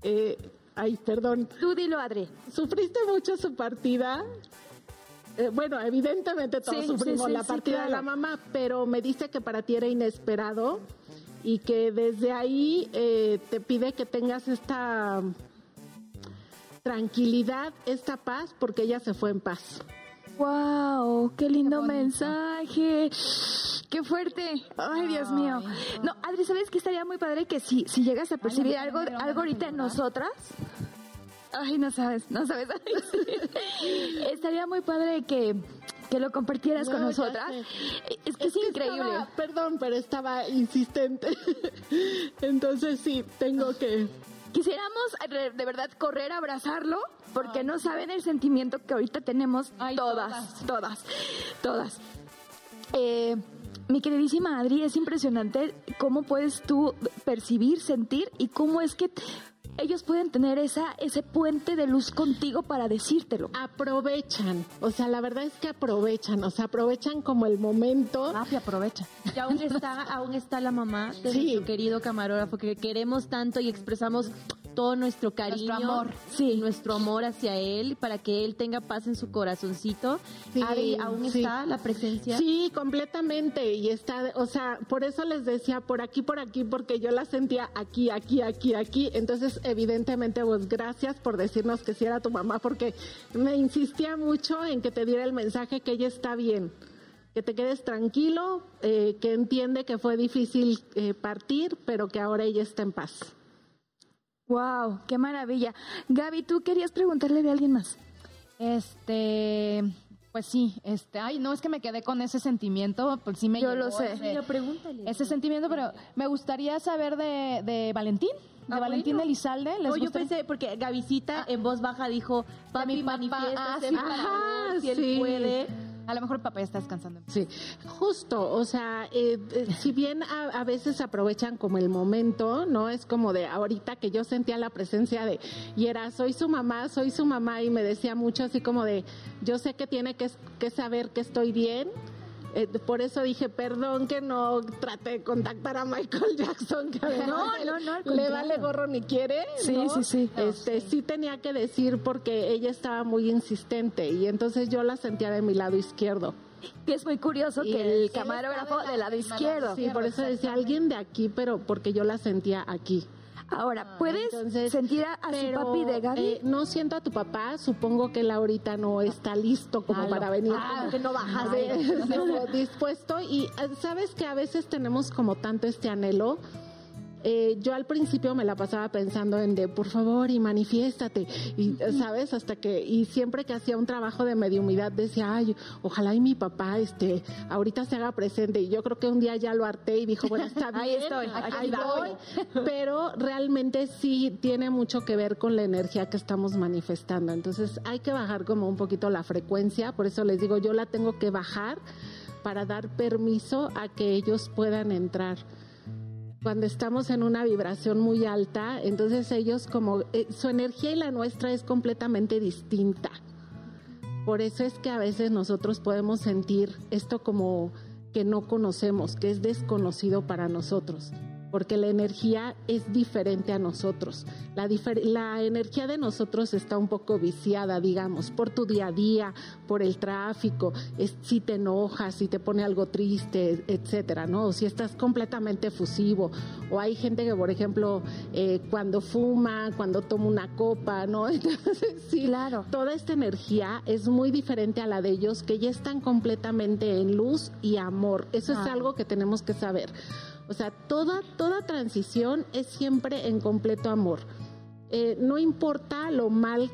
eh, ay, perdón, Tú dilo, Adri. ¿Sufriste mucho su partida? Eh, bueno, evidentemente todos Sí, sufrimos sí, sí, la partida de la mamá, pero me dice que para ti era inesperado y que desde ahí eh, te pide que tengas esta tranquilidad, esta paz, porque ella se fue en paz. ¡Wow! ¡Qué lindo mensaje! ¡Qué fuerte! ¡Ay, Dios mío! No, Adri, ¿sabes qué estaría muy padre? Que si, si llegas a percibir algo, algo ahorita en nosotras. Ay, no sabes, no sabes. Estaría muy padre que, que lo compartieras con No, ya nosotras. Es que es, increíble. estaba- perdón, pero estaba insistente. Entonces sí, tengo que... Quisiéramos de verdad correr a abrazarlo porque no saben el sentimiento que ahorita tenemos Ay, todas, todas, todas. Eh, mi queridísima Adri, es impresionante cómo puedes tú percibir, sentir y cómo es que ellos pueden tener esa, ese puente de luz contigo para decírtelo. Aprovechan, o sea, la verdad es que aprovechan, o sea, aprovechan como el momento. Rafi, aprovecha. Y aún está, aún está la mamá de Sí. nuestro querido camarógrafo que queremos tanto y expresamos todo nuestro cariño, Nuestro amor. sí, nuestro amor hacia él para que él tenga paz en su corazoncito. Sí, aún sí. está la presencia. Sí, completamente. Y está, o sea, por eso les decía por aquí, por aquí, porque yo la sentía aquí, aquí, aquí, aquí. Entonces, evidentemente, pues gracias por decirnos que sí era tu mamá, porque me insistía mucho en que te diera el mensaje que ella está bien. Que te quedes tranquilo, eh, que entiende que fue difícil eh, partir, pero que ahora ella está en paz. ¡Wow! ¡Qué maravilla! Gaby, ¿tú querías preguntarle de alguien más? Este, pues sí, este, ay, no es que me quedé con ese sentimiento, pues sí me Yo llegó lo sé. ese- pregúntale. ese sentimiento, pero me gustaría saber de, de Valentín, de Ah, Valentín bueno. Elizalde. ¿Les No, yo pensé, porque Gavisita en voz baja dijo, papi, mi papá, manifiéstate ah, sí, para ver si él sí. puede. A lo mejor el papá está descansando. Sí, justo, o sea, eh, eh, si bien a, veces aprovechan como el momento, ¿no? Es como de ahorita que yo sentía la presencia de, y era, soy su mamá, soy su mamá, y me decía mucho así como de, yo sé que tiene que saber que estoy bien. Eh, por eso dije, perdón que no traté de contactar a Michael Jackson, que además No, no, no, le vale gorro ni quiere. Sí, ¿no? sí, sí. Este, sí tenía que decir porque ella estaba muy insistente y entonces yo la sentía de mi lado izquierdo. Que es muy curioso Y que el camarógrafo del lado izquierdo. Sí, por eso decía alguien de aquí, pero porque yo la sentía aquí. Ahora, ¿puedes Entonces, sentir a, a su papi de Gaby? eh, no siento a tu papá, supongo que él ahorita no está listo como para venir. Ah, que no bajas. de- dispuesto y eh, sabes que a veces tenemos como tanto este anhelo. Eh, yo al principio me la pasaba pensando en de por favor y manifiéstate y sabes hasta que y siempre que hacía un trabajo de mediumidad decía ay ojalá y mi papá este ahorita se haga presente y yo creo que un día ya lo harté y dijo bueno está bien Ahí estoy, aquí ahí voy. voy pero realmente sí tiene mucho que ver con la energía que estamos manifestando. Entonces hay que bajar como un poquito la frecuencia, por eso les digo, yo la tengo que bajar para dar permiso a que ellos puedan entrar. Cuando estamos en una vibración muy alta, entonces ellos como eh, su energía y la nuestra es completamente distinta. Por eso es que a veces nosotros podemos sentir esto como que no conocemos, que es desconocido para nosotros, porque la energía es diferente a nosotros. La, energía de nosotros está un poco viciada, digamos, por tu día a día, por el tráfico, es- si te enojas, si te pone algo triste, etcétera, ¿no? O si estás completamente efusivo, o hay gente que, por ejemplo, eh, cuando fuma, cuando toma una copa, ¿no? Entonces, sí, Claro. toda esta energía es muy diferente a la de ellos, que ya están completamente en luz y amor. Eso es algo que tenemos que saber. O sea, toda, toda transición es siempre en completo amor. Eh, no importa lo mal,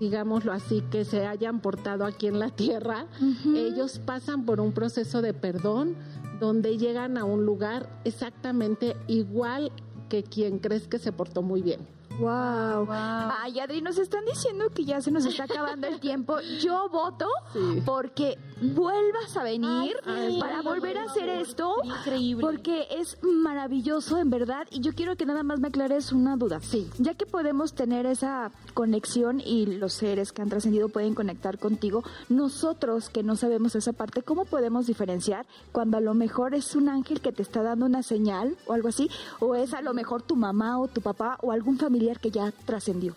digámoslo así, que se hayan portado aquí en la tierra, ellos pasan por un proceso de perdón donde llegan a un lugar exactamente igual que quien crees que se portó muy bien. Wow. Ay, Adri, nos están diciendo que ya se nos está acabando el tiempo. Yo voto Sí. porque vuelvas a venir Ay, sí. para volver a hacer esto. Increíble. Porque es maravilloso, en verdad. Y yo quiero que nada más me aclares una duda. Sí. Ya que podemos tener esa conexión y los seres que han trascendido pueden conectar contigo, nosotros que no sabemos esa parte, ¿cómo podemos diferenciar cuando a lo mejor es un ángel que te está dando una señal o algo así? ¿O es a lo mejor tu mamá o tu papá o algún familiar que ya trascendió?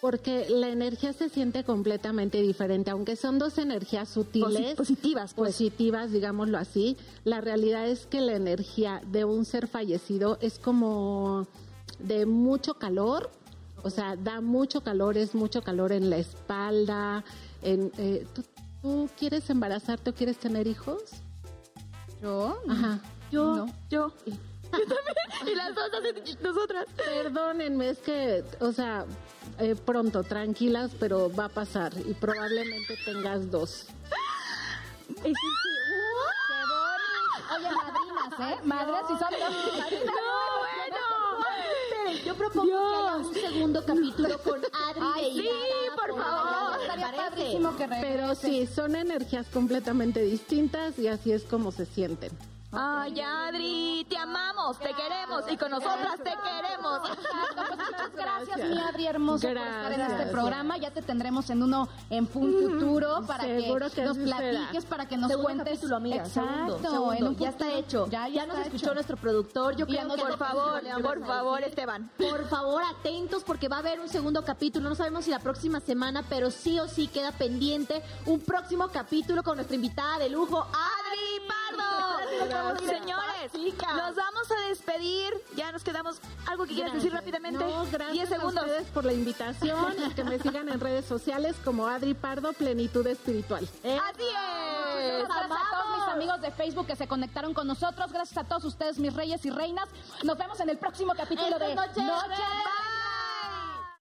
Porque la energía se siente completamente diferente, aunque son dos energías sutiles, Posi- positivas, pues. positivas, digámoslo así. La realidad es que la energía de un ser fallecido es como de mucho calor, o sea, da mucho calor, es mucho calor en la espalda, en, eh, tú ¿Tú quieres embarazarte o quieres tener hijos? ¿Yo? Ajá. Yo, No. yo. Yo también. Y las dos así, nosotras. Perdónenme, es que, o sea, eh, pronto, tranquilas, pero va a pasar y probablemente tengas dos. Uh, Oye, madrinas, ¿eh? Madres y son No, bueno. yo propongo que haya un segundo capítulo con Adri Ay, sí, por Adri. favor. ¿Les Estaría padrísimo que regrese. Pero sí, son energías completamente distintas y así es como se sienten. Ay, Adri, te amamos, te queremos y con nosotras te queremos. Exacto, pues muchas gracias, mi Adri hermosa, por estar en este programa. Ya te tendremos en uno en un futuro para seguro que, que nos platiques, para que nos Segundo cuentes. capítulo, amiga. Exacto, segundo, segundo. en un ya está hecho. Ya, Ya, ya nos escuchó hecho. nuestro productor. Yo creo que Por favor, por favor, Esteban. Por favor, atentos porque va a haber un segundo capítulo. No sabemos si la próxima semana, pero sí o sí queda pendiente un próximo capítulo con nuestra invitada de lujo, Adri Pardo. Señores, nos vamos a despedir. Ya nos quedamos. ¿Algo que quieras decir rápidamente? No, gracias 10 segundos. a ustedes por la invitación y que me sigan en redes sociales como Adri Pardo Plenitud Espiritual. Así es. Gracias a todos mis amigos de Facebook que se conectaron con nosotros. Gracias a todos ustedes, mis reyes y reinas. Nos vemos en el próximo capítulo Esta de noche. Noche